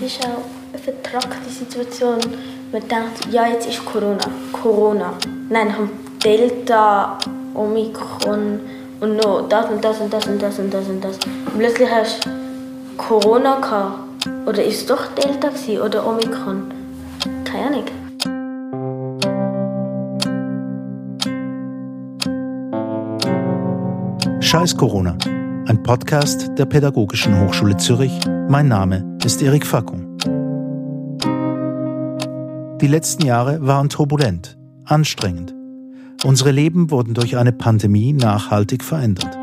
das ist auch eine vertrackte Situation. Man denkt, ja, jetzt ist Corona. Corona. Nein, haben Delta, Omikron und noch das und das und das und das und das und das. Und plötzlich hast du Corona gehabt. Oder ist es doch Delta gewesen, oder Omikron? Keine Ahnung. Scheiß Corona, ein Podcast der Pädagogischen Hochschule Zürich. Mein Name ist Erik Fackung. Die letzten Jahre waren turbulent, anstrengend. Unsere Leben wurden durch eine Pandemie nachhaltig verändert.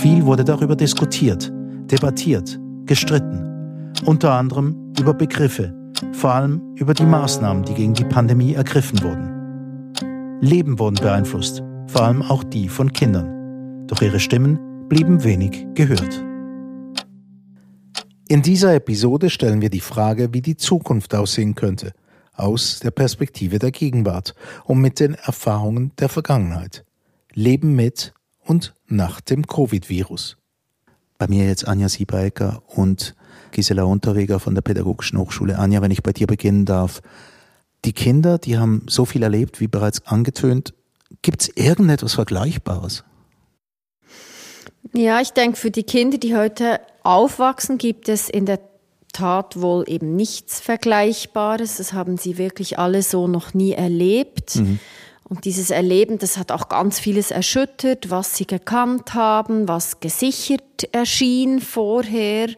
Viel wurde darüber diskutiert, debattiert, gestritten. Unter anderem über Begriffe, vor allem über die Maßnahmen, die gegen die Pandemie ergriffen wurden. Leben wurden beeinflusst, vor allem auch die von Kindern doch ihre Stimmen blieben wenig gehört. In dieser Episode stellen wir die Frage, wie die Zukunft aussehen könnte, aus der Perspektive der Gegenwart und mit den Erfahrungen der Vergangenheit. Leben mit und nach dem Covid-Virus. Bei mir jetzt Anja Siebecker und Gisela Unterweger von der Pädagogischen Hochschule. Anja, wenn ich bei dir beginnen darf. Die Kinder, die haben so viel erlebt, wie bereits angetönt. Gibt es irgendetwas Vergleichbares? Ja, ich denke, für die Kinder, die heute aufwachsen, gibt es in der Tat wohl eben nichts Vergleichbares. Das haben sie wirklich alle so noch nie erlebt. Mhm. Und dieses Erleben, das hat auch ganz vieles erschüttert, was sie gekannt haben, was gesichert erschien vorher.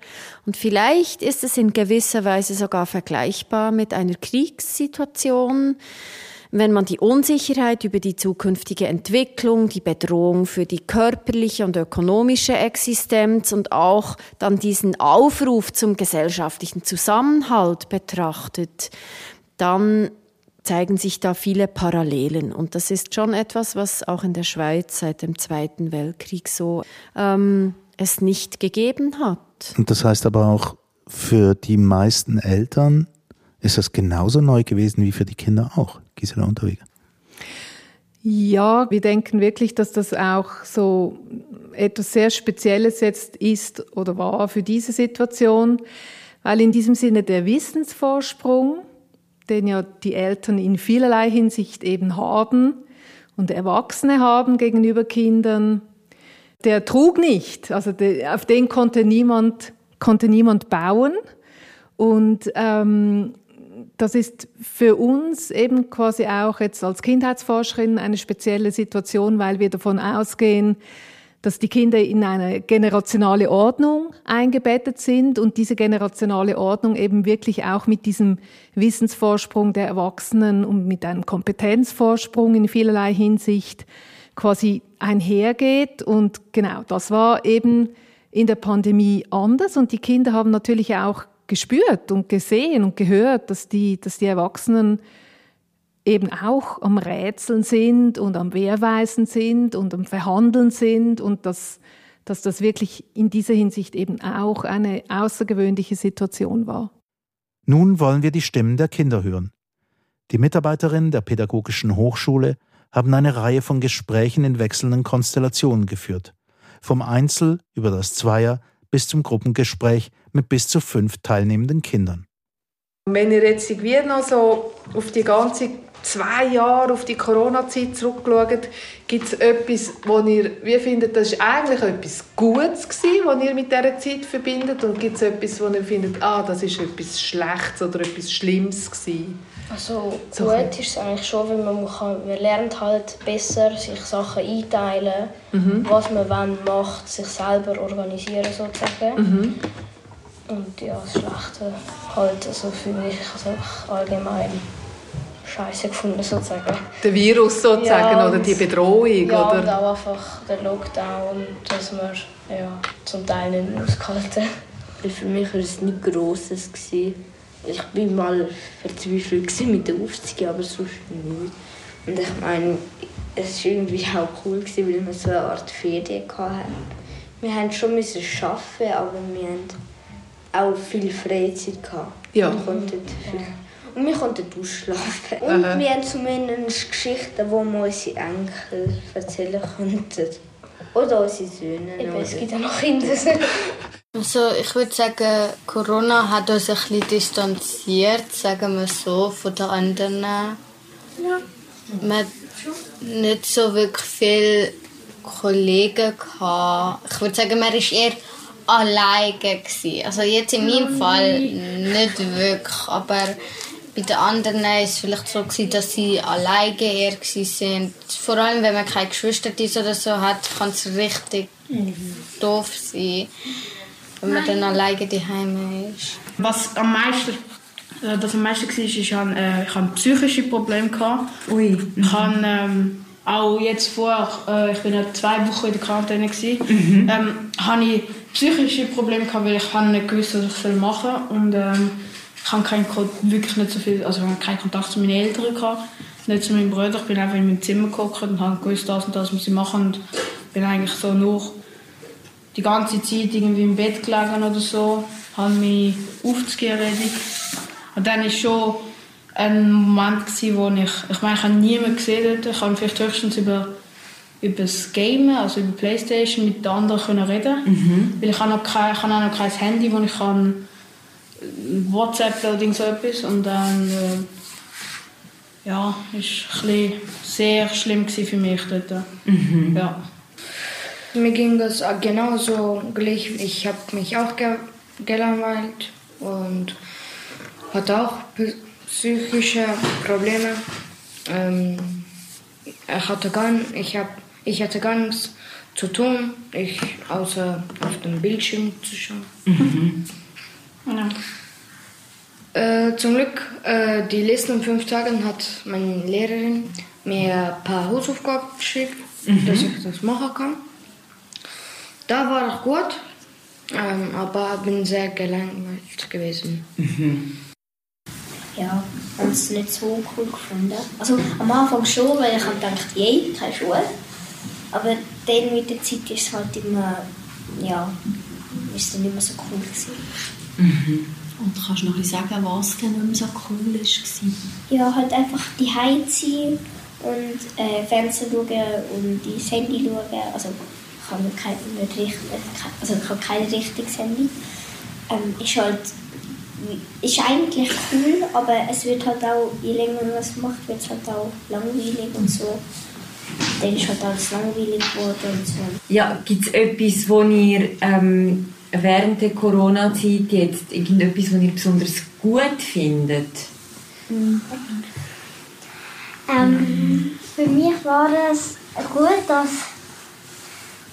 Und vielleicht ist es in gewisser Weise sogar vergleichbar mit einer Kriegssituation wenn man die Unsicherheit über die zukünftige Entwicklung, die Bedrohung für die körperliche und ökonomische Existenz und auch dann diesen Aufruf zum gesellschaftlichen Zusammenhalt betrachtet, dann zeigen sich da viele Parallelen. Und das ist schon etwas, was auch in der Schweiz seit dem Zweiten Weltkrieg so ähm, es nicht gegeben hat. Und das heißt aber auch für die meisten Eltern ist das genauso neu gewesen wie für die Kinder auch. Gisela Unterweger? Ja, wir denken wirklich, dass das auch so etwas sehr Spezielles jetzt ist oder war für diese Situation, weil in diesem Sinne der Wissensvorsprung, den ja die Eltern in vielerlei Hinsicht eben haben und Erwachsene haben gegenüber Kindern, der trug nicht. Also auf den konnte niemand, konnte niemand bauen. Und ähm, das ist für uns eben quasi auch jetzt als Kindheitsforscherin eine spezielle Situation, weil wir davon ausgehen, dass die Kinder in eine generationale Ordnung eingebettet sind und diese generationale Ordnung eben wirklich auch mit diesem Wissensvorsprung der Erwachsenen und mit einem Kompetenzvorsprung in vielerlei Hinsicht quasi einhergeht. Und genau, das war eben in der Pandemie anders und die Kinder haben natürlich auch gespürt und gesehen und gehört, dass die, dass die Erwachsenen eben auch am Rätseln sind und am Wehrweisen sind und am Verhandeln sind und dass, dass das wirklich in dieser Hinsicht eben auch eine außergewöhnliche Situation war. Nun wollen wir die Stimmen der Kinder hören. Die Mitarbeiterinnen der Pädagogischen Hochschule haben eine Reihe von Gesprächen in wechselnden Konstellationen geführt. Vom Einzel über das Zweier bis zum Gruppengespräch mit bis zu fünf teilnehmenden Kindern. Wenn ihr jetzt irgendwie noch so auf die ganze zwei Jahre auf die Corona-Zeit zurückschaut, gibt es etwas, wo ihr wie findet, das ist eigentlich etwas Gutes gewesen, was ihr mit dieser Zeit verbindet und gibt es etwas, wo ihr findet, ah, das ist etwas Schlechtes oder etwas Schlimmes gewesen? Also so gut ist es eigentlich schon, weil man, kann, man lernt halt besser, sich Sachen einteilen, mhm. was man wann macht, sich selber organisieren sozusagen. Mhm. Und ja, das Schlechte halt, also für mich also allgemein scheiße gefunden sozusagen. Der Virus sozusagen ja, oder die Bedrohung? Ja, oder? und auch einfach der Lockdown, dass man ja, zum Teil nicht mehr ausgehalten Für mich war es nichts Grosses. Ich war mal verzweifelt mit der Aufzüge, aber sonst nicht. Und ich meine, es war irgendwie auch cool, weil wir so eine Art Ferien hatten. Wir mussten schon arbeiten, aber wir hatten auch viel Freizeit. Ja. Wir konnten viel und wir konnten ausschlafen. Und Aha. wir haben zumindest Geschichten, die wir unsere Enkel erzählen könnten. Oder unsere Söhne. Eben, es gibt ja noch Kinder. Also ich würde sagen, Corona hat uns ein bisschen distanziert, sagen wir so, von den anderen. Ja. Man hat nicht so wirklich viele Kollegen gehabt. Ich würde sagen, man war eher alleine. Also jetzt in meinem Fall nicht wirklich, aber bei den anderen war es vielleicht so, dass sie alleine eher waren. Vor allem, wenn man keine Geschwister oder so hat, kann es richtig mhm. doof sein, wenn man dann alleine daheim ist. Was am meisten äh, das am meisten war, ist, ich hatte, äh, ich hatte psychische Probleme. Ui. Ich habe ähm, auch jetzt vor, äh, ich bin ja zwei Wochen in der Quarantäne, mhm. ähm, habe ich psychische Probleme gehabt, weil ich nicht gewusst, was ich machen soll. Und ähm, ich habe keinen, wirklich nicht so viel, also keinen Kontakt zu meinen Eltern gehabt, nicht zu meinen Brüdern. Ich bin einfach in meinem Zimmer geguckt und habe gewusst, das und das muss ich machen und bin eigentlich so nur die ganze Zeit irgendwie im Bett gelegen oder so, habe mich aufzugehen. Und dann war schon ein Moment, gewesen, wo ich, ich meine, ich habe niemanden gesehen dort, ich habe vielleicht höchstens über über das Game, also über Playstation, mit den anderen können reden mhm. Weil ich habe, noch kein, ich habe auch noch kein Handy, wo ich kann WhatsApp oder so etwas und dann äh, ja, ist es sehr schlimm für mich dort. Mhm. Ja. Mir ging das genauso gleich. Ich habe mich auch ge gelangweilt und hatte auch psychische Probleme. Ähm, ich hatte gar, ich hab, ich hatte gar nichts zu tun, ich, außer auf dem Bildschirm zu schauen. Mhm. Ja. Äh, zum Glück, äh, die letzten fünf Tage hat meine Lehrerin mir ein paar Hausaufgaben geschickt, mhm. dass ich das machen kann. Da war ich gut, ähm, aber bin sehr gelangweilt gewesen. Mhm. Ja, und es nicht so cool gefunden. Also am Anfang schon, weil ich habe gedacht, je, keine Schule. Aber dann mit der Zeit ist es halt immer, ja, ist dann nicht mehr so cool gewesen. Mhm. Und kannst du noch ein sagen, was denn nicht mehr so cool war? Ja, halt einfach die sein und äh, Fernsehen schauen und die Handy schauen. Also ich habe kein, nicht richtig, also ich habe kein richtiges Handy. Ähm, ist halt ist eigentlich cool, aber es wird halt auch, je länger man das macht, wird es halt auch langweilig und so. Dann ist halt alles langweilig geworden und so. Ja, gibt es etwas, wo ihr ähm, während der Corona-Zeit jetzt irgendetwas, was ihr besonders gut findet? Mhm. Ähm, für mich war es gut, dass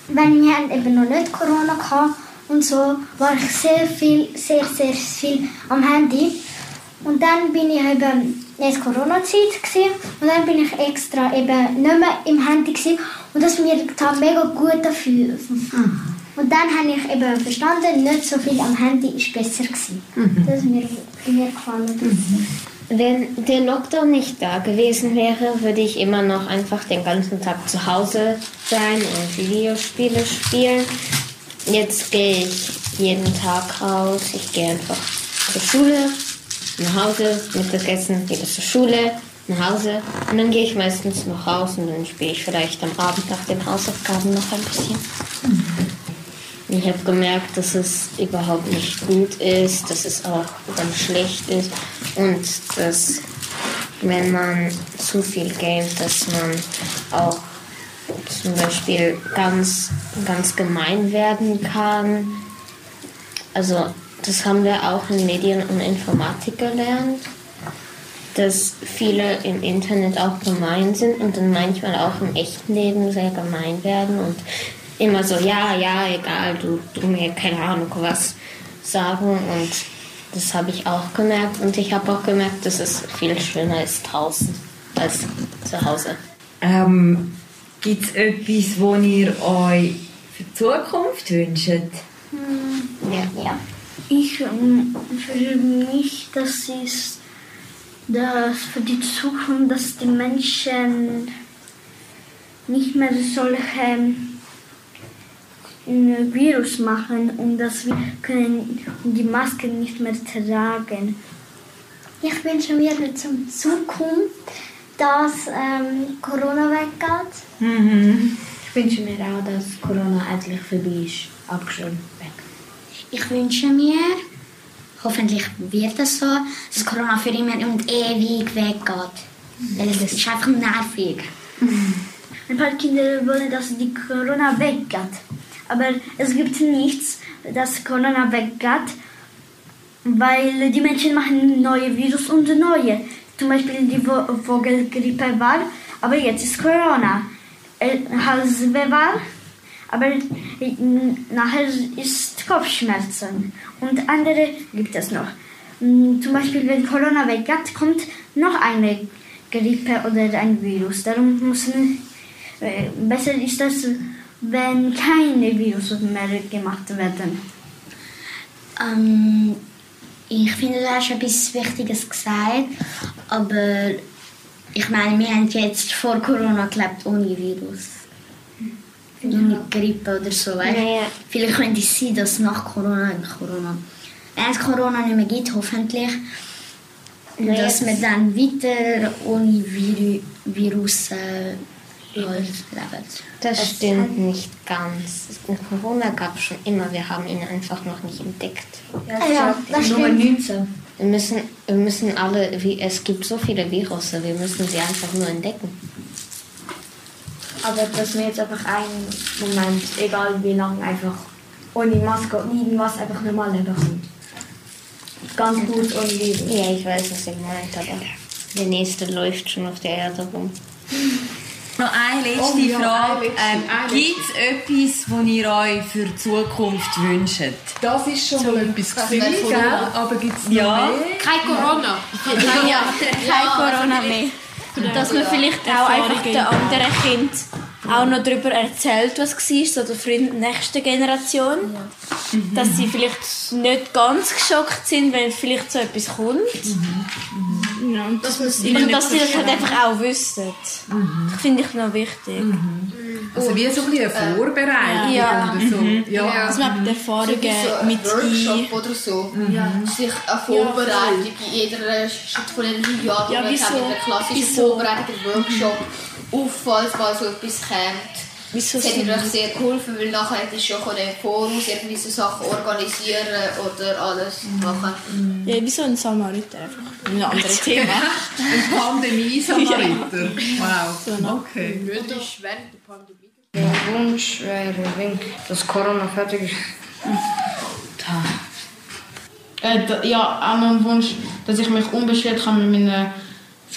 wenn wir eben noch nicht Corona hatten und so, war ich sehr viel, sehr, sehr viel am Handy. Und dann bin ich eben jetzt Corona-Zeit und dann bin ich extra eben nicht mehr im Handy gewesen. und das mir mega gut dafür. Mhm. Und dann habe ich eben verstanden, nicht so viel am Handy ist besser gewesen. Mhm. Das mir, mir gefallen. Mhm. Wenn der Lockdown nicht da gewesen wäre, würde ich immer noch einfach den ganzen Tag zu Hause sein und Videospiele spielen. Jetzt gehe ich jeden Tag raus. Ich gehe einfach zur Schule, nach Hause, Mittagessen, wieder zur Schule, nach Hause. Und dann gehe ich meistens noch raus und dann spiele ich vielleicht am Abend nach den Hausaufgaben noch ein bisschen. Ich habe gemerkt, dass es überhaupt nicht gut ist, dass es auch ganz schlecht ist und dass wenn man zu viel gamet, dass man auch zum Beispiel ganz, ganz gemein werden kann. Also das haben wir auch in Medien und Informatik gelernt, dass viele im Internet auch gemein sind und dann manchmal auch im echten Leben sehr gemein werden und immer so, ja, ja, egal, du, du mir keine Ahnung was sagen und das habe ich auch gemerkt und ich habe auch gemerkt, dass es viel schöner ist draußen als zu Hause. Ähm, Gibt es etwas, was ihr euch für die Zukunft wünscht? Hm, ja. ja. Ich ähm, für mich, das ist dass für die Zukunft, dass die Menschen nicht mehr solche ein Virus machen und dass wir können die Maske nicht mehr tragen. Ich wünsche mir zum Zukunft, dass ähm, Corona weggeht. Mhm. Ich wünsche mir auch, dass Corona endlich vorbei ist, weg. Ich wünsche mir, hoffentlich wird es so, dass Corona für immer und ewig weggeht. Weil es ist einfach nervig. Ein paar Kinder wollen, dass die Corona weggeht. Aber es gibt nichts, dass Corona weggeht, weil die Menschen machen neue Virus und neue. Zum Beispiel die Vo Vogelgrippe war, aber jetzt ist Corona. Äh, Halsweh war, aber nachher ist Kopfschmerzen. Und andere gibt es noch. Mm, Zum Beispiel, wenn Corona weggeht, kommt noch eine Grippe oder ein Virus. Darum müssen, äh, besser ist das, wenn keine Virus mehr gemacht werden. Ähm, ich finde, du hast etwas Wichtiges gesagt, aber ich meine, wir haben jetzt vor Corona gelebt ohne Virus. Ohne Grippe oder so, weißt? Ja. Vielleicht könnte es sein, dass nach Corona, Corona, wenn es Corona nicht mehr gibt, hoffentlich, Ja, dass wir dann weiter ohne Viru Virus äh, leben. Das stimmt nicht ganz. Corona gab es schon immer, wir haben ihn einfach noch nicht entdeckt. Ja, ja, das Nummer stimmt. 19. Wir müssen, wir müssen alle, wie, es gibt so viele Virusse, wir müssen sie einfach nur entdecken. Aber dass wir jetzt einfach einen Moment, egal wie lange, einfach ohne Maske und irgendwas einfach normal leben können. Ganz gut ohne Virus. Ja, ich weiß, was ihr meint, aber der nächste läuft schon auf der Erde rum. Noch eine letzte Oh ja, Frage. ähm, Gibt es etwas, was ihr euch für die Zukunft wünscht? Das ist schon mal etwas Das gewesen. Aber gibt es Ja. noch mehr? Kein Corona. Ja, kein Corona mehr. Dass man vielleicht auch einfach den anderen Kind auch noch darüber erzählt, was war, so der Freund der nächsten Generation. Dass sie vielleicht nicht ganz geschockt sind, wenn vielleicht so etwas kommt. Ja, und dass es Und dass sie das halt einfach auch wissen. Das finde ich noch wichtig. Also wie so ein bisschen eine Vorbereitung Ja. oder so. Mhm. Ja. Dass man die Erfahrungen so mit ein Workshop ein- oder so. Ja. Sich eine Vorbereitung in jeder Schritt von den Jahren. Ja, Ja, wieso? Eine klassische? Vorbereitung, ein Workshop, auf, falls mal so etwas kommt. Wieso das hat sind- mir echt sehr geholfen, weil nachher hätte ich schon dem Voraus irgendwie so Sachen organisieren oder alles machen. Ja, wie so ein Samariter einfach. Ein anderes Thema. Ein Pandemie-Samariter. Wow. Okay. Würdest während der Pandemie? Mein Wunsch wäre, wenn das Corona fertig ist. Äh, da- ja, auch noch ein Wunsch, dass ich mich unbeschwert kann mit meinen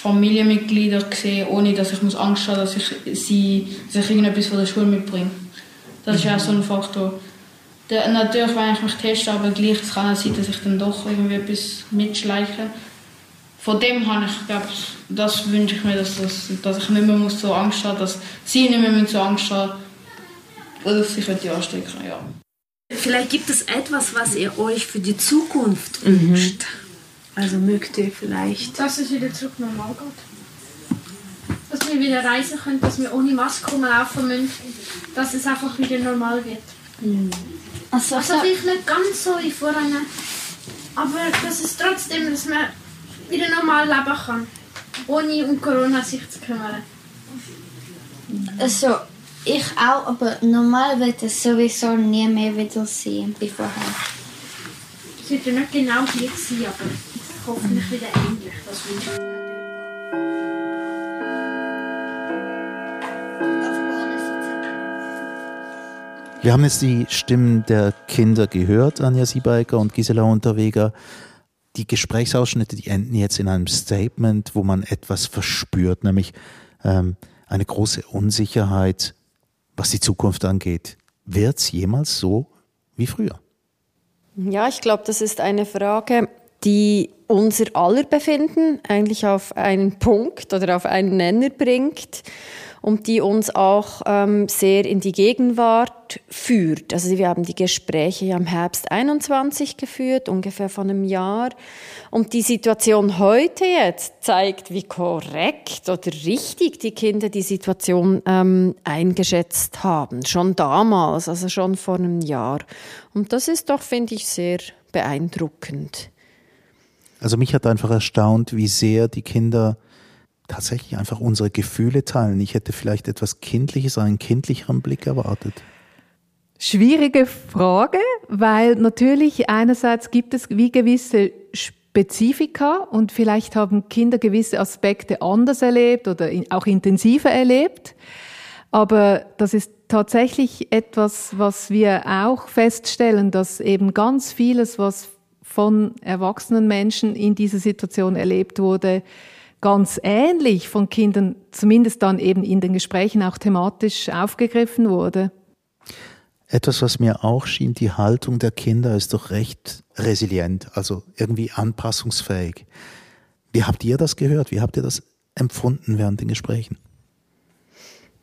Familienmitgliedern sehen, ohne dass ich muss Angst habe, dass ich sie, dass ich irgendetwas von der Schule mitbringe. Das ist auch so ein Faktor. Der, natürlich, wenn ich mich teste, aber gleich es kann es sein, dass ich dann doch irgendwie etwas mitschleiche. Von dem habe ich, glaube das wünsche ich mir, dass, das, dass ich nicht mehr muss so Angst haben dass sie nicht mehr müssen so Angst haben oder dass ich die anstecken ja. Vielleicht gibt es etwas, was ihr euch für die Zukunft wünscht. Also mögt ihr vielleicht. Dass es wieder zurück normal geht. Dass wir wieder reisen können, dass wir ohne Maske rumlaufen müssen. Dass es einfach wieder normal wird. Also, Also vielleicht nicht ganz so wie vorher, aber dass es trotzdem, dass man wieder normal leben kann. Ohne um Corona sich zu kümmern. Also, ich auch, aber normal wird es sowieso nie mehr wieder sein wie vorher. Es wird ja nicht genau gleich sein, aber hoffentlich wieder ähnlich. Das wünsche ich mir. Wir haben jetzt die Stimmen der Kinder gehört, Anja Siebecker und Gisela Unterweger. Die Gesprächsausschnitte, die enden jetzt in einem Statement, wo man etwas verspürt, nämlich ähm, eine große Unsicherheit, was die Zukunft angeht. Wird es jemals so wie früher? Ja, ich glaube, das ist eine Frage, die unser aller Befinden eigentlich auf einen Punkt oder auf einen Nenner bringt und die uns auch ähm, sehr in die Gegenwart führt. Also wir haben die Gespräche ja im Herbst 21 geführt, ungefähr vor einem Jahr. Und die Situation heute jetzt zeigt, wie korrekt oder richtig die Kinder die Situation ähm, eingeschätzt haben. Schon damals, also schon vor einem Jahr. Und das ist doch, finde ich, sehr beeindruckend. Also mich hat einfach erstaunt, wie sehr die Kinder tatsächlich einfach unsere Gefühle teilen. Ich hätte vielleicht etwas Kindliches, einen kindlicheren Blick erwartet. Schwierige Frage, weil natürlich einerseits gibt es wie gewisse Spezifika und vielleicht haben Kinder gewisse Aspekte anders erlebt oder auch intensiver erlebt. Aber das ist tatsächlich etwas, was wir auch feststellen, dass eben ganz vieles, was von erwachsenen Menschen in dieser Situation erlebt wurde, ganz ähnlich von Kindern, zumindest dann eben in den Gesprächen auch thematisch aufgegriffen wurde. Etwas, was mir auch schien, die Haltung der Kinder ist doch recht resilient, also irgendwie anpassungsfähig. Wie habt ihr das gehört? Wie habt ihr das empfunden während den Gesprächen?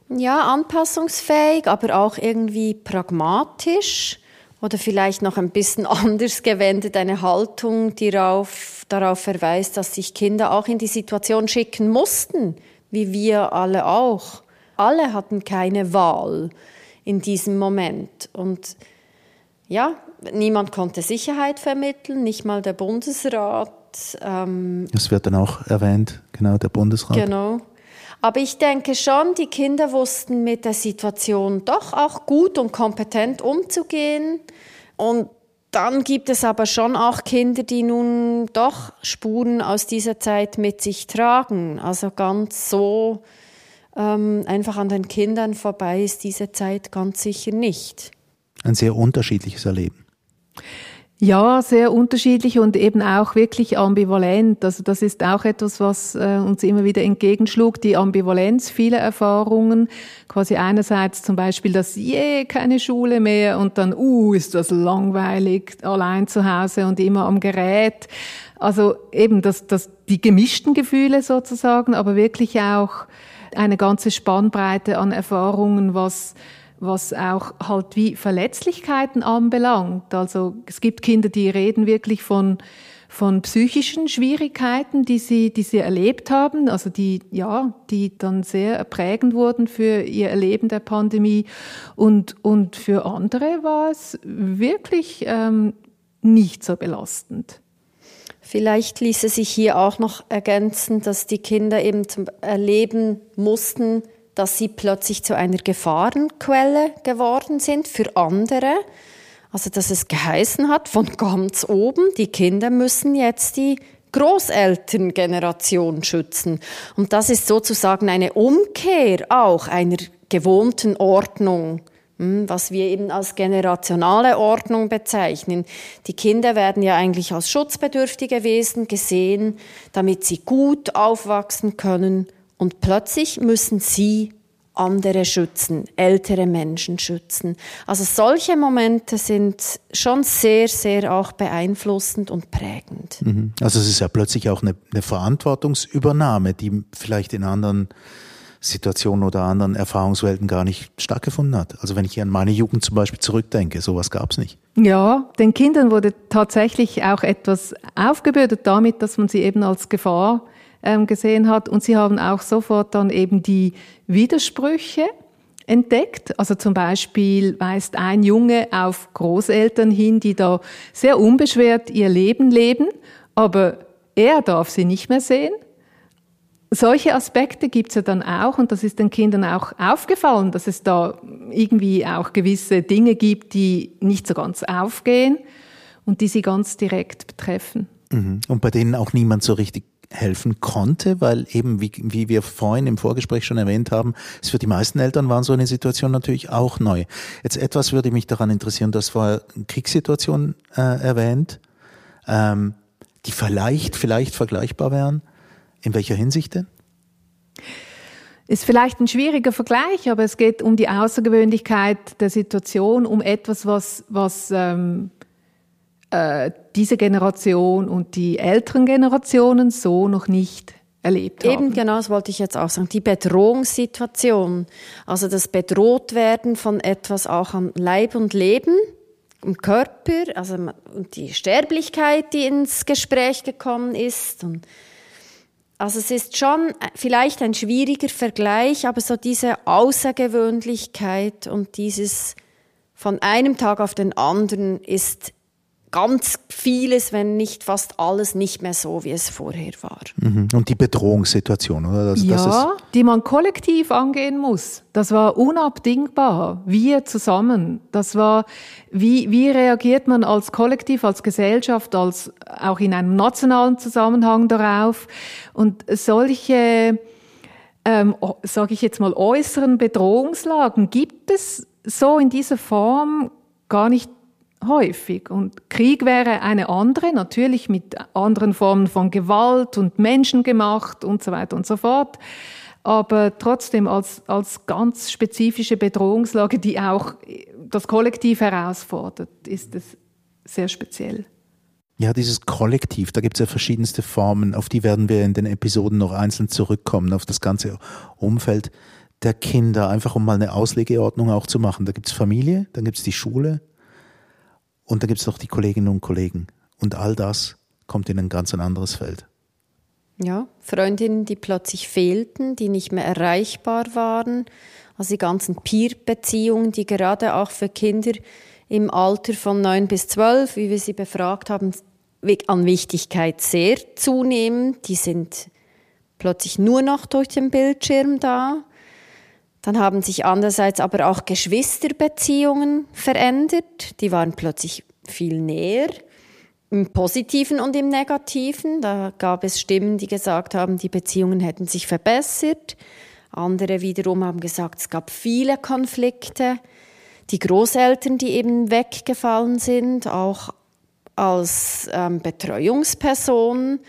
Ja, anpassungsfähig, aber auch irgendwie pragmatisch oder vielleicht noch ein bisschen anders gewendet, eine Haltung, die darauf, darauf verweist, dass sich Kinder auch in die Situation schicken mussten, wie wir alle auch. Alle hatten keine Wahl in diesem Moment. Und ja, niemand konnte Sicherheit vermitteln, nicht mal der Bundesrat. Ähm, das wird dann auch erwähnt, genau, der Bundesrat. Genau. Aber ich denke schon, die Kinder wussten mit der Situation doch auch gut und kompetent umzugehen. Und dann gibt es aber schon auch Kinder, die nun doch Spuren aus dieser Zeit mit sich tragen. Also ganz so ähm, einfach an den Kindern vorbei ist diese Zeit ganz sicher nicht. Ein sehr unterschiedliches Erleben. Ja, sehr unterschiedlich und eben auch wirklich ambivalent. Also das ist auch etwas, was äh, uns immer wieder entgegenschlug, die Ambivalenz vieler Erfahrungen. Quasi einerseits zum Beispiel das, je, keine Schule mehr und dann, uh, ist das langweilig, allein zu Hause und immer am Gerät. Also eben das, das, die gemischten Gefühle sozusagen, aber wirklich auch eine ganze Spannbreite an Erfahrungen, was was auch halt wie Verletzlichkeiten anbelangt. Also es gibt Kinder, die reden wirklich von von psychischen Schwierigkeiten, die sie, die sie erlebt haben, also die, ja, die dann sehr prägend wurden für ihr Erleben der Pandemie. Und, und für andere war es wirklich ähm, nicht so belastend. Vielleicht ließe sich hier auch noch ergänzen, dass die Kinder eben zum Erleben mussten, dass sie plötzlich zu einer Gefahrenquelle geworden sind für andere. Also dass es geheißen hat von ganz oben, die Kinder müssen jetzt die Großelterngeneration schützen. Und das ist sozusagen eine Umkehr auch einer gewohnten Ordnung, hm, was wir eben als generationale Ordnung bezeichnen. Die Kinder werden ja eigentlich als schutzbedürftige Wesen gesehen, damit sie gut aufwachsen können und plötzlich müssen sie andere schützen, ältere Menschen schützen. Also solche Momente sind schon sehr, sehr auch beeinflussend und prägend. Mhm. Also es ist ja plötzlich auch eine, eine Verantwortungsübernahme, die vielleicht in anderen Situationen oder anderen Erfahrungswelten gar nicht stattgefunden hat. Also wenn ich an meine Jugend zum Beispiel zurückdenke, sowas gab es nicht. Ja, den Kindern wurde tatsächlich auch etwas aufgebürdet damit, dass man sie eben als Gefahr ähm, gesehen hat. Und sie haben auch sofort dann eben die Widersprüche entdeckt. Also zum Beispiel weist ein Junge auf Großeltern hin, die da sehr unbeschwert ihr Leben leben, aber er darf sie nicht mehr sehen. Solche Aspekte gibt es ja dann auch und das ist den Kindern auch aufgefallen, dass es da irgendwie auch gewisse Dinge gibt, die nicht so ganz aufgehen und die sie ganz direkt betreffen. Mhm. Und bei denen auch niemand so richtig helfen konnte, weil eben, wie, wie wir vorhin im Vorgespräch schon erwähnt haben, es für die meisten Eltern waren so eine Situation natürlich auch neu. Jetzt etwas würde mich daran interessieren, das war Kriegssituation äh, erwähnt, ähm, die vielleicht, vielleicht vergleichbar wären. In welcher Hinsicht denn? Ist vielleicht ein schwieriger Vergleich, aber es geht um die Außergewöhnlichkeit der Situation, um etwas, was, was ähm, äh, diese Generation und die älteren Generationen so noch nicht erlebt haben. Eben genau, das wollte ich jetzt auch sagen. Die Bedrohungssituation, also das Bedrohtwerden von etwas auch an Leib und Leben, im Körper, also und die Sterblichkeit, die ins Gespräch gekommen ist. Und also es ist schon vielleicht ein schwieriger Vergleich, aber so diese Außergewöhnlichkeit und dieses von einem Tag auf den anderen ist ganz vieles, wenn nicht fast alles, nicht mehr so, wie es vorher war. Mhm. Und die Bedrohungssituation, oder? Das, ja, das die man kollektiv angehen muss. Das war unabdingbar. Wir zusammen. Das war, wie, wie reagiert man als Kollektiv, als Gesellschaft, als auch in einem nationalen Zusammenhang darauf? Und solche, ähm, sage ich jetzt mal, äußeren Bedrohungslagen gibt es so in dieser Form gar nicht häufig. Und Krieg wäre eine andere, natürlich mit anderen Formen von Gewalt und menschengemacht und so weiter und so fort. Aber trotzdem als, als ganz spezifische Bedrohungslage, die auch das Kollektiv herausfordert, ist es sehr speziell. Ja, dieses Kollektiv, da gibt es ja verschiedenste Formen, auf die werden wir in den Episoden noch einzeln zurückkommen, auf das ganze Umfeld der Kinder, einfach um mal eine Auslegeordnung auch zu machen. Da gibt es Familie, dann gibt es die Schule, und da gibt es noch die Kolleginnen und Kollegen. Und all das kommt in ein ganz anderes Feld. Ja, Freundinnen, die plötzlich fehlten, die nicht mehr erreichbar waren. Also die ganzen Peer-Beziehungen, die gerade auch für Kinder im Alter von neun bis zwölf, wie wir sie befragt haben, an Wichtigkeit sehr zunehmen. Die sind plötzlich nur noch durch den Bildschirm da. Dann haben sich andererseits aber auch Geschwisterbeziehungen verändert. Die waren plötzlich viel näher, im Positiven und im Negativen. Da gab es Stimmen, die gesagt haben, die Beziehungen hätten sich verbessert. Andere wiederum haben gesagt, es gab viele Konflikte. Die Großeltern, die eben weggefallen sind, auch als ähm, Betreuungsperson.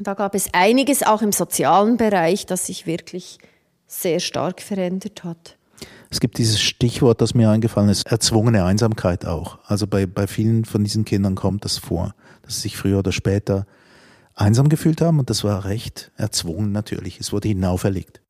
Da gab es einiges auch im sozialen Bereich, das sich wirklich sehr stark verändert hat. Es gibt dieses Stichwort, das mir eingefallen ist, erzwungene Einsamkeit auch. Also bei, bei vielen von diesen Kindern kommt das vor, dass sie sich früher oder später einsam gefühlt haben und das war recht erzwungen natürlich. Es wurde hinauferlegt.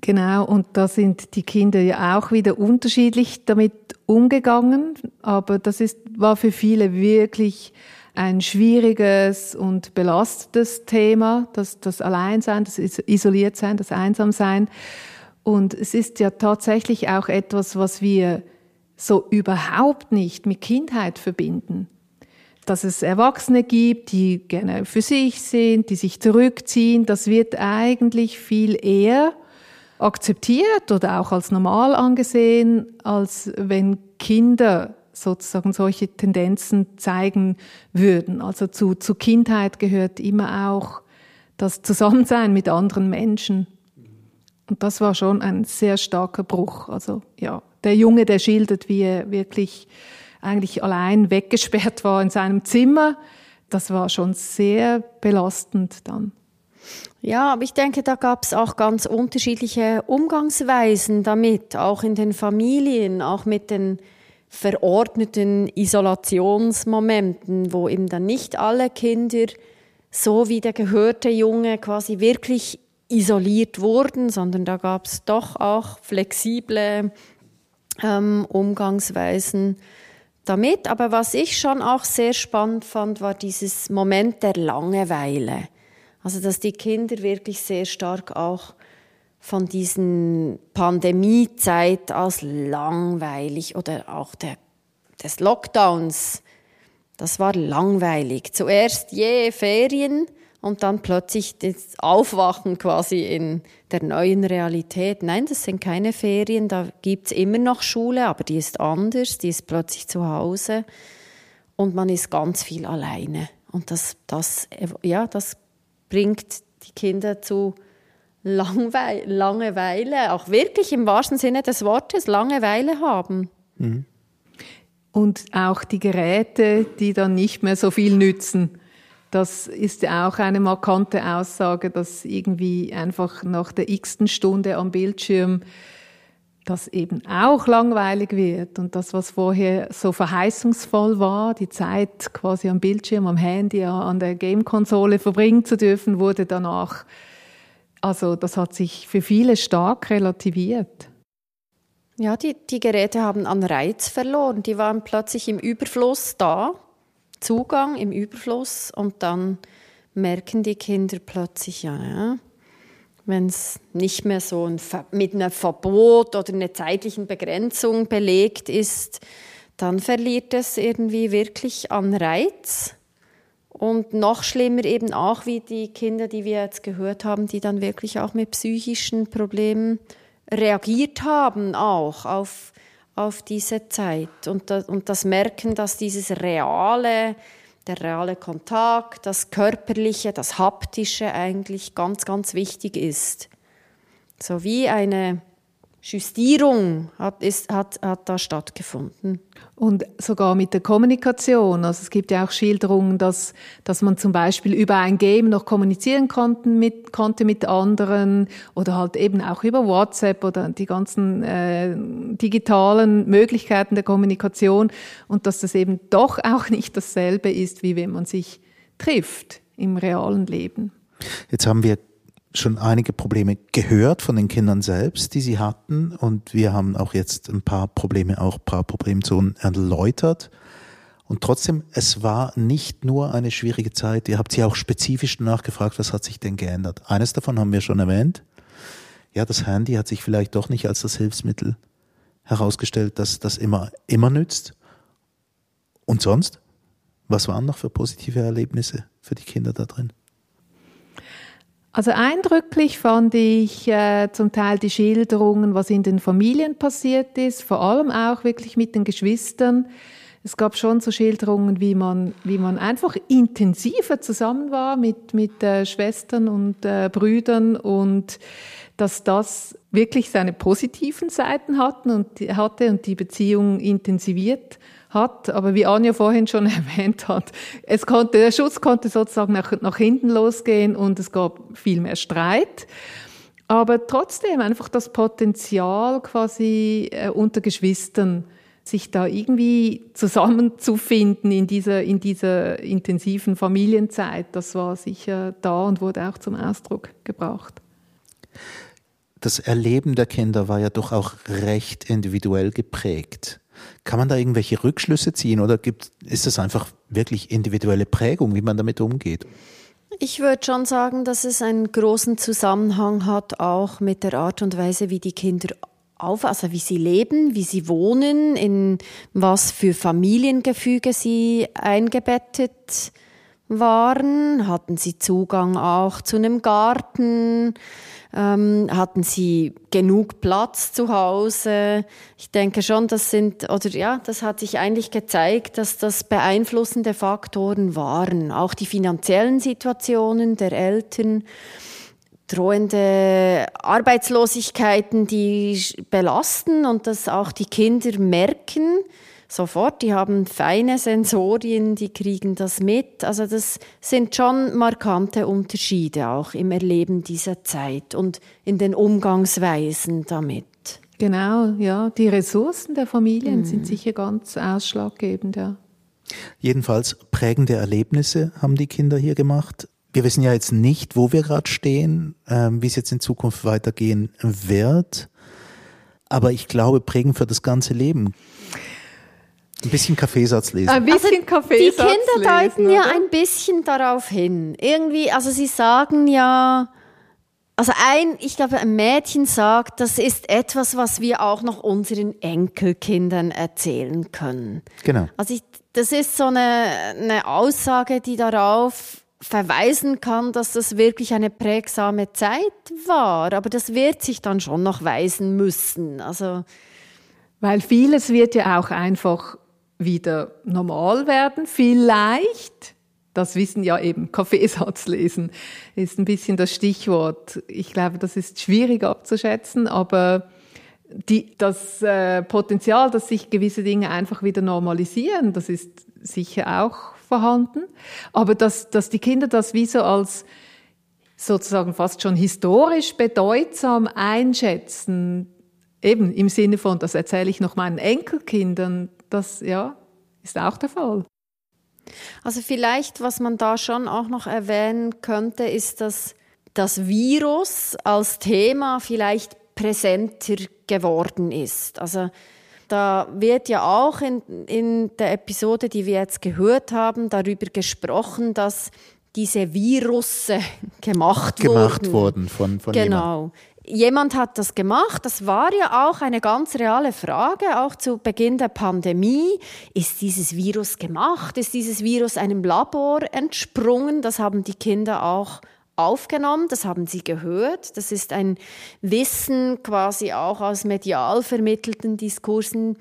Genau, und da sind die Kinder ja auch wieder unterschiedlich damit umgegangen, aber das ist, war für viele wirklich ein schwieriges und belastendes Thema, das, das Alleinsein, das Isoliertsein, das Einsamsein. Und es ist ja tatsächlich auch etwas, was wir so überhaupt nicht mit Kindheit verbinden. Dass es Erwachsene gibt, die gerne für sich sind, die sich zurückziehen, das wird eigentlich viel eher akzeptiert oder auch als normal angesehen, als wenn Kinder sozusagen solche Tendenzen zeigen würden. Also zu, zu Kindheit gehört immer auch das Zusammensein mit anderen Menschen. Und das war schon ein sehr starker Bruch. Also ja, der Junge, der schildert, wie er wirklich eigentlich allein weggesperrt war in seinem Zimmer. Das war schon sehr belastend dann. Ja, aber ich denke, da gab es auch ganz unterschiedliche Umgangsweisen damit, auch in den Familien, auch mit den verordneten Isolationsmomenten, wo eben dann nicht alle Kinder so wie der gehörte Junge quasi wirklich isoliert wurden, sondern da gab es doch auch flexible ähm, Umgangsweisen damit. Aber was ich schon auch sehr spannend fand, war dieses Moment der Langeweile. Also dass die Kinder wirklich sehr stark auch von diesen Pandemiezeit als langweilig oder auch der, des Lockdowns. Das war langweilig. Zuerst je Ferien und dann plötzlich das Aufwachen quasi in der neuen Realität. Nein, das sind keine Ferien, da gibt's immer noch Schule, aber die ist anders, die ist plötzlich zu Hause und man ist ganz viel alleine. Und das, das, ja, das bringt die Kinder zu Langwe Langeweile, auch wirklich im wahrsten Sinne des Wortes, Langeweile haben. Mhm. Und auch die Geräte, die dann nicht mehr so viel nützen. Das ist auch eine markante Aussage, dass irgendwie einfach nach der x-ten Stunde am Bildschirm das eben auch langweilig wird und das, was vorher so verheißungsvoll war, die Zeit quasi am Bildschirm, am Handy, an der Gamekonsole verbringen zu dürfen, wurde danach also das hat sich für viele stark relativiert. Ja, die, die Geräte haben an Reiz verloren. Die waren plötzlich im Überfluss da, Zugang im Überfluss und dann merken die Kinder plötzlich, ja, ja wenn es nicht mehr so ein mit einem Verbot oder einer zeitlichen Begrenzung belegt ist, dann verliert es irgendwie wirklich an Reiz. Und noch schlimmer eben auch wie die Kinder, die wir jetzt gehört haben, die dann wirklich auch mit psychischen Problemen reagiert haben, auch auf, auf diese Zeit. Und, das, und das Merken, dass dieses reale, der reale Kontakt, das Körperliche, das Haptische eigentlich ganz, ganz wichtig ist. So wie eine Justierung hat, ist, hat, hat da stattgefunden. Und sogar mit der Kommunikation. Also es gibt ja auch Schilderungen, dass, dass man zum Beispiel über ein Game noch kommunizieren konnten mit, konnte mit anderen oder halt eben auch über WhatsApp oder die ganzen äh, digitalen Möglichkeiten der Kommunikation und dass das eben doch auch nicht dasselbe ist, wie wenn man sich trifft im realen Leben. Jetzt haben wir schon einige Probleme gehört von den Kindern selbst, die sie hatten. Und wir haben auch jetzt ein paar Probleme, auch ein paar Problemzonen erläutert. Und trotzdem, es war nicht nur eine schwierige Zeit. Ihr habt sie auch spezifisch nachgefragt, was hat sich denn geändert? Eines davon haben wir schon erwähnt. Ja, das Handy hat sich vielleicht doch nicht als das Hilfsmittel herausgestellt, dass das immer, immer nützt. Und sonst? Was waren noch für positive Erlebnisse für die Kinder da drin? Also eindrücklich fand ich äh, zum Teil die Schilderungen, was in den Familien passiert ist, vor allem auch wirklich mit den Geschwistern. Es gab schon so Schilderungen, wie man, wie man einfach intensiver zusammen war mit, mit äh, Schwestern und äh, Brüdern und dass das wirklich seine positiven Seiten hatten und, hatte und die Beziehung intensiviert hat. Aber wie Anja vorhin schon erwähnt hat, es konnte, der Schutz konnte sozusagen nach, nach hinten losgehen und es gab viel mehr Streit. Aber trotzdem einfach das Potenzial quasi äh, unter Geschwistern, sich da irgendwie zusammenzufinden in dieser, in dieser intensiven Familienzeit, das war sicher da und wurde auch zum Ausdruck gebracht. Das Erleben der Kinder war ja doch auch recht individuell geprägt. Kann man da irgendwelche Rückschlüsse ziehen oder gibt, ist das einfach wirklich individuelle Prägung, wie man damit umgeht? Ich würde schon sagen, dass es einen großen Zusammenhang hat, auch mit der Art und Weise, wie die Kinder auf, also wie sie leben, wie sie wohnen, in was für Familiengefüge sie eingebettet waren. Hatten sie Zugang auch zu einem Garten? ähm, hatten sie genug Platz zu Hause. Ich denke schon, das sind, oder ja, das hat sich eigentlich gezeigt, dass das beeinflussende Faktoren waren. Auch die finanziellen Situationen der Eltern, drohende Arbeitslosigkeiten, die belasten und dass auch die Kinder merken, sofort. Die haben feine Sensorien, die kriegen das mit. Also das sind schon markante Unterschiede auch im Erleben dieser Zeit und in den Umgangsweisen damit. Genau, ja. Die Ressourcen der Familien mhm. sind sicher ganz ausschlaggebend, ja. Jedenfalls prägende Erlebnisse haben die Kinder hier gemacht. Wir wissen ja jetzt nicht, wo wir gerade stehen, äh, wie es jetzt in Zukunft weitergehen wird. Aber ich glaube, prägend für das ganze Leben. Ein bisschen Kaffeesatz lesen. Ein bisschen also Kaffeesatz Die Kinder deuten lesen, ja ein bisschen darauf hin. Irgendwie, also sie sagen ja, also ein, ich glaube, ein Mädchen sagt, das ist etwas, was wir auch noch unseren Enkelkindern erzählen können. Genau. Also ich, das ist so eine, eine Aussage, die darauf verweisen kann, dass das wirklich eine prägsame Zeit war. Aber das wird sich dann schon noch weisen müssen. Also weil vieles wird ja auch einfach wieder normal werden. Vielleicht, das wissen ja eben, Kaffeesatz lesen ist ein bisschen das Stichwort. Ich glaube, das ist schwierig abzuschätzen, aber die, das äh, Potenzial, dass sich gewisse Dinge einfach wieder normalisieren, das ist sicher auch vorhanden. Aber dass, dass die Kinder das wie so als sozusagen fast schon historisch bedeutsam einschätzen, eben im Sinne von, das erzähle ich noch meinen Enkelkindern, das ja, ist auch der Fall. Also vielleicht, was man da schon auch noch erwähnen könnte, ist, dass das Virus als Thema vielleicht präsenter geworden ist. Also da wird ja auch in, in der Episode, die wir jetzt gehört haben, darüber gesprochen, dass diese Virusse gemacht, gemacht wurden. von, von Genau. Jemand hat das gemacht. Das war ja auch eine ganz reale Frage, auch zu Beginn der Pandemie. Ist dieses Virus gemacht? Ist dieses Virus einem Labor entsprungen? Das haben die Kinder auch aufgenommen, das haben sie gehört. Das ist ein Wissen quasi auch aus medial vermittelten Diskursen,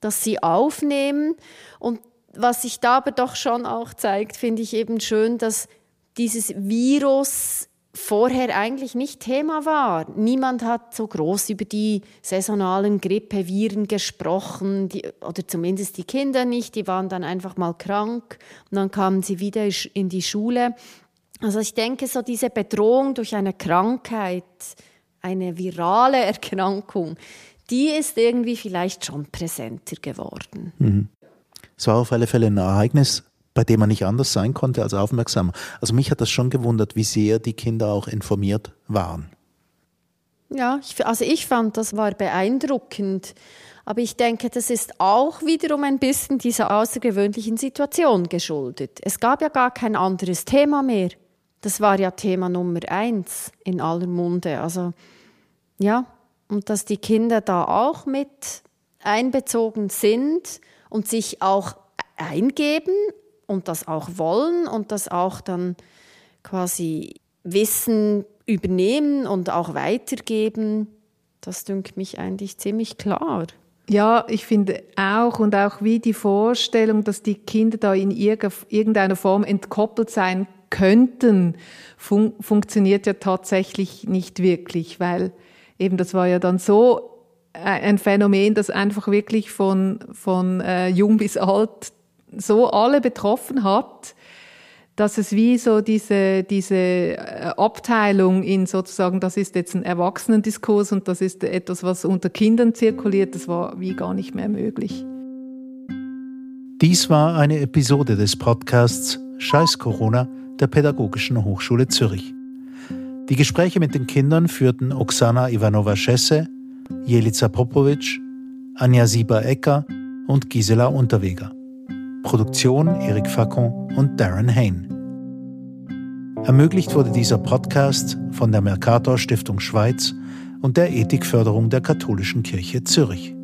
das sie aufnehmen. Und was sich da aber doch schon auch zeigt, finde ich eben schön, dass dieses Virus vorher eigentlich nicht Thema war. Niemand hat so groß über die saisonalen Grippeviren gesprochen, die, oder zumindest die Kinder nicht, die waren dann einfach mal krank und dann kamen sie wieder in die Schule. Also ich denke, so diese Bedrohung durch eine Krankheit, eine virale Erkrankung, die ist irgendwie vielleicht schon präsenter geworden. Mhm. Es war auf alle Fälle ein Ereignis, bei dem man nicht anders sein konnte als aufmerksam. Also mich hat das schon gewundert, wie sehr die Kinder auch informiert waren. Ja, ich, also ich fand, das war beeindruckend. Aber ich denke, das ist auch wiederum ein bisschen dieser außergewöhnlichen Situation geschuldet. Es gab ja gar kein anderes Thema mehr. Das war ja Thema Nummer eins in aller Munde. Also ja, und dass die Kinder da auch mit einbezogen sind und sich auch eingeben und das auch wollen und das auch dann quasi Wissen übernehmen und auch weitergeben, das dünkt mich eigentlich ziemlich klar. Ja, ich finde auch und auch wie die Vorstellung, dass die Kinder da in irgendeiner Form entkoppelt sein könnten, fun funktioniert ja tatsächlich nicht wirklich, weil eben das war ja dann so ein Phänomen, das einfach wirklich von, von äh, jung bis alt so alle betroffen hat, dass es wie so diese, diese äh, Abteilung in sozusagen, das ist jetzt ein Erwachsenendiskurs und das ist etwas, was unter Kindern zirkuliert, das war wie gar nicht mehr möglich. Dies war eine Episode des Podcasts Scheiß Corona der Pädagogischen Hochschule Zürich. Die Gespräche mit den Kindern führten Oksana Ivanova-Schesse, Jelica Popovic, Anja Sieber-Ecker und Gisela Unterweger. Produktion Erik Facon und Darren Hain. Ermöglicht wurde dieser Podcast von der Mercator Stiftung Schweiz und der Ethikförderung der Katholischen Kirche Zürich.